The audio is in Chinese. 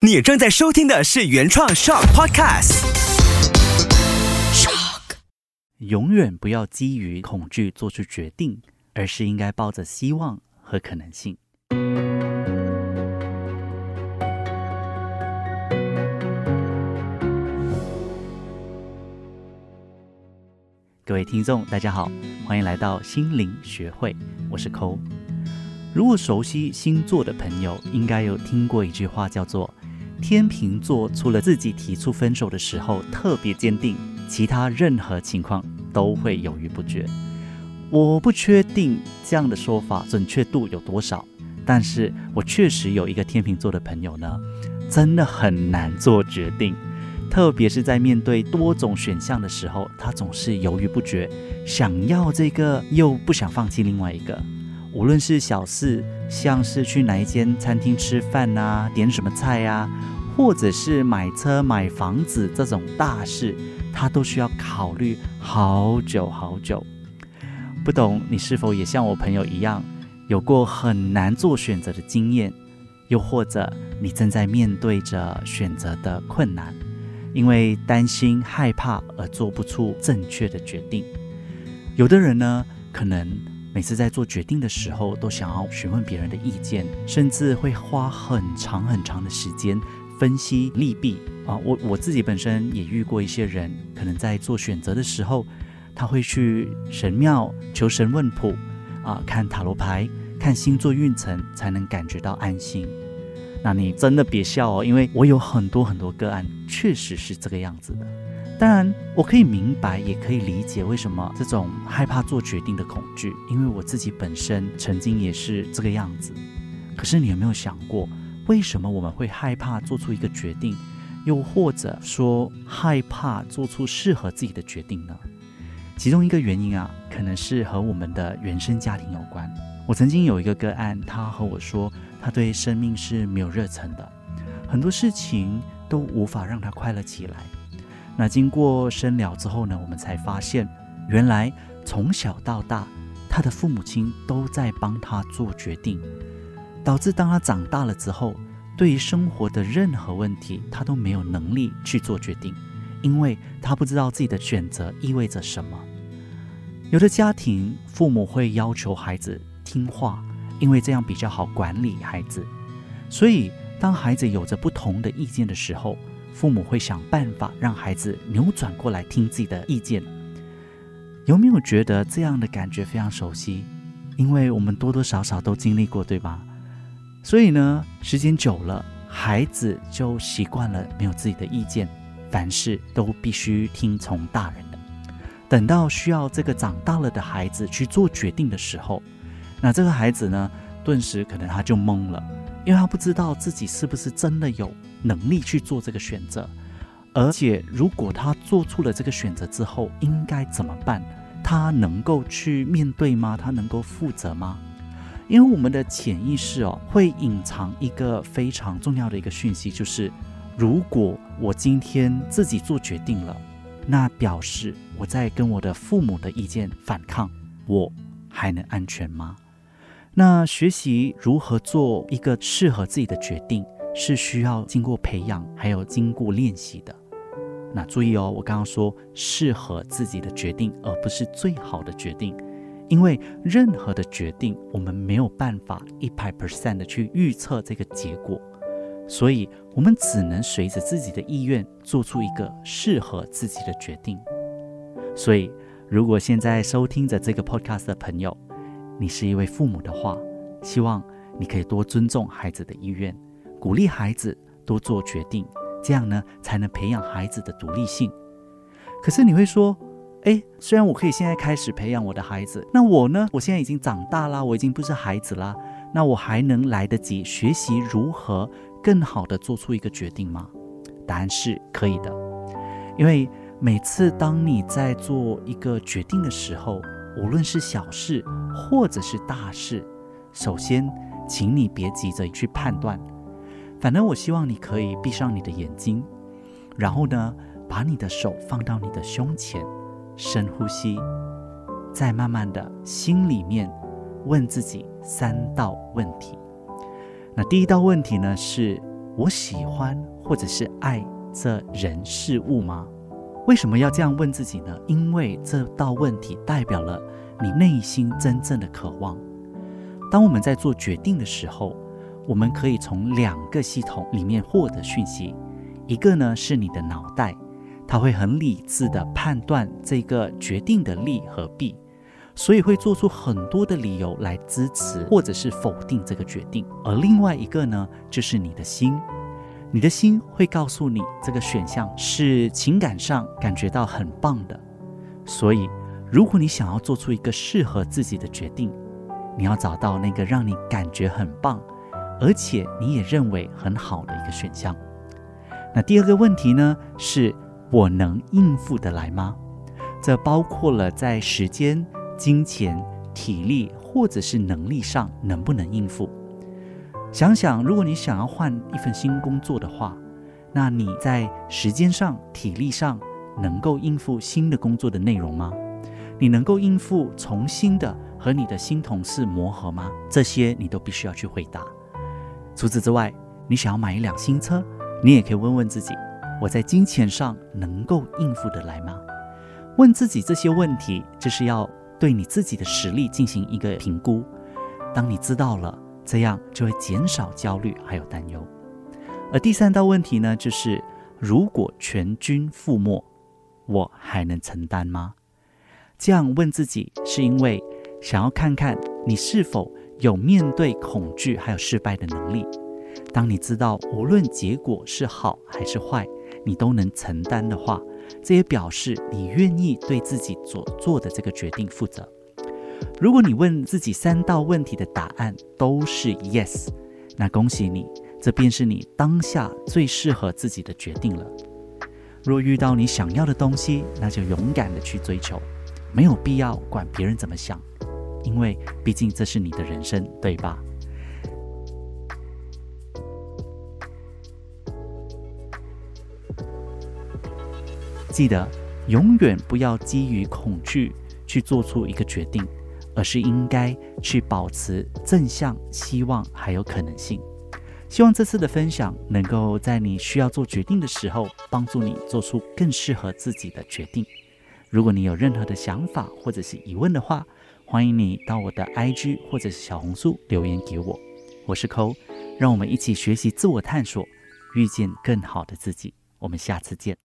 你正在收听的是原创 Shock Podcast。Shock，永远不要基于恐惧做出决定，而是应该抱着希望和可能性。各位听众，大家好，欢迎来到心灵学会，我是抠。如果熟悉星座的朋友，应该有听过一句话，叫做“天秤座除了自己提出分手的时候特别坚定，其他任何情况都会犹豫不决”。我不确定这样的说法准确度有多少，但是我确实有一个天秤座的朋友呢，真的很难做决定。特别是在面对多种选项的时候，他总是犹豫不决，想要这个又不想放弃另外一个。无论是小事，像是去哪一间餐厅吃饭啊，点什么菜呀，或者是买车买房子这种大事，他都需要考虑好久好久。不懂你是否也像我朋友一样，有过很难做选择的经验，又或者你正在面对着选择的困难？因为担心、害怕而做不出正确的决定。有的人呢，可能每次在做决定的时候，都想要询问别人的意见，甚至会花很长很长的时间分析利弊啊。我我自己本身也遇过一些人，可能在做选择的时候，他会去神庙求神问卜啊，看塔罗牌、看星座运程，才能感觉到安心。那你真的别笑哦，因为我有很多很多个案，确实是这个样子的。当然，我可以明白，也可以理解为什么这种害怕做决定的恐惧，因为我自己本身曾经也是这个样子。可是你有没有想过，为什么我们会害怕做出一个决定，又或者说害怕做出适合自己的决定呢？其中一个原因啊，可能是和我们的原生家庭有关。我曾经有一个个案，他和我说。他对生命是没有热忱的，很多事情都无法让他快乐起来。那经过深聊之后呢，我们才发现，原来从小到大，他的父母亲都在帮他做决定，导致当他长大了之后，对于生活的任何问题，他都没有能力去做决定，因为他不知道自己的选择意味着什么。有的家庭父母会要求孩子听话。因为这样比较好管理孩子，所以当孩子有着不同的意见的时候，父母会想办法让孩子扭转过来听自己的意见。有没有觉得这样的感觉非常熟悉？因为我们多多少少都经历过，对吧？所以呢，时间久了，孩子就习惯了没有自己的意见，凡事都必须听从大人的。等到需要这个长大了的孩子去做决定的时候，那这个孩子呢，顿时可能他就懵了，因为他不知道自己是不是真的有能力去做这个选择，而且如果他做出了这个选择之后，应该怎么办？他能够去面对吗？他能够负责吗？因为我们的潜意识哦，会隐藏一个非常重要的一个讯息，就是如果我今天自己做决定了，那表示我在跟我的父母的意见反抗，我还能安全吗？那学习如何做一个适合自己的决定，是需要经过培养，还有经过练习的。那注意哦，我刚刚说适合自己的决定，而不是最好的决定，因为任何的决定，我们没有办法一百 percent 的去预测这个结果，所以我们只能随着自己的意愿做出一个适合自己的决定。所以，如果现在收听着这个 podcast 的朋友，你是一位父母的话，希望你可以多尊重孩子的意愿，鼓励孩子多做决定，这样呢才能培养孩子的独立性。可是你会说，诶，虽然我可以现在开始培养我的孩子，那我呢？我现在已经长大啦，我已经不是孩子啦，那我还能来得及学习如何更好的做出一个决定吗？答案是可以的，因为每次当你在做一个决定的时候。无论是小事或者是大事，首先，请你别急着去判断。反正我希望你可以闭上你的眼睛，然后呢，把你的手放到你的胸前，深呼吸，再慢慢的心里面问自己三道问题。那第一道问题呢，是我喜欢或者是爱这人事物吗？为什么要这样问自己呢？因为这道问题代表了你内心真正的渴望。当我们在做决定的时候，我们可以从两个系统里面获得讯息，一个呢是你的脑袋，它会很理智的判断这个决定的利和弊。所以会做出很多的理由来支持或者是否定这个决定，而另外一个呢，就是你的心，你的心会告诉你这个选项是情感上感觉到很棒的。所以，如果你想要做出一个适合自己的决定，你要找到那个让你感觉很棒，而且你也认为很好的一个选项。那第二个问题呢，是我能应付得来吗？这包括了在时间。金钱、体力或者是能力上能不能应付？想想，如果你想要换一份新工作的话，那你在时间上、体力上能够应付新的工作的内容吗？你能够应付重新的和你的新同事磨合吗？这些你都必须要去回答。除此之外，你想要买一辆新车，你也可以问问自己：我在金钱上能够应付得来吗？问自己这些问题，就是要。对你自己的实力进行一个评估，当你知道了，这样就会减少焦虑还有担忧。而第三道问题呢，就是如果全军覆没，我还能承担吗？这样问自己，是因为想要看看你是否有面对恐惧还有失败的能力。当你知道无论结果是好还是坏，你都能承担的话。这也表示你愿意对自己所做的这个决定负责。如果你问自己三道问题的答案都是 yes，那恭喜你，这便是你当下最适合自己的决定了。若遇到你想要的东西，那就勇敢的去追求，没有必要管别人怎么想，因为毕竟这是你的人生，对吧？记得永远不要基于恐惧去做出一个决定，而是应该去保持正向、希望还有可能性。希望这次的分享能够在你需要做决定的时候，帮助你做出更适合自己的决定。如果你有任何的想法或者是疑问的话，欢迎你到我的 IG 或者是小红书留言给我。我是抠，让我们一起学习自我探索，遇见更好的自己。我们下次见。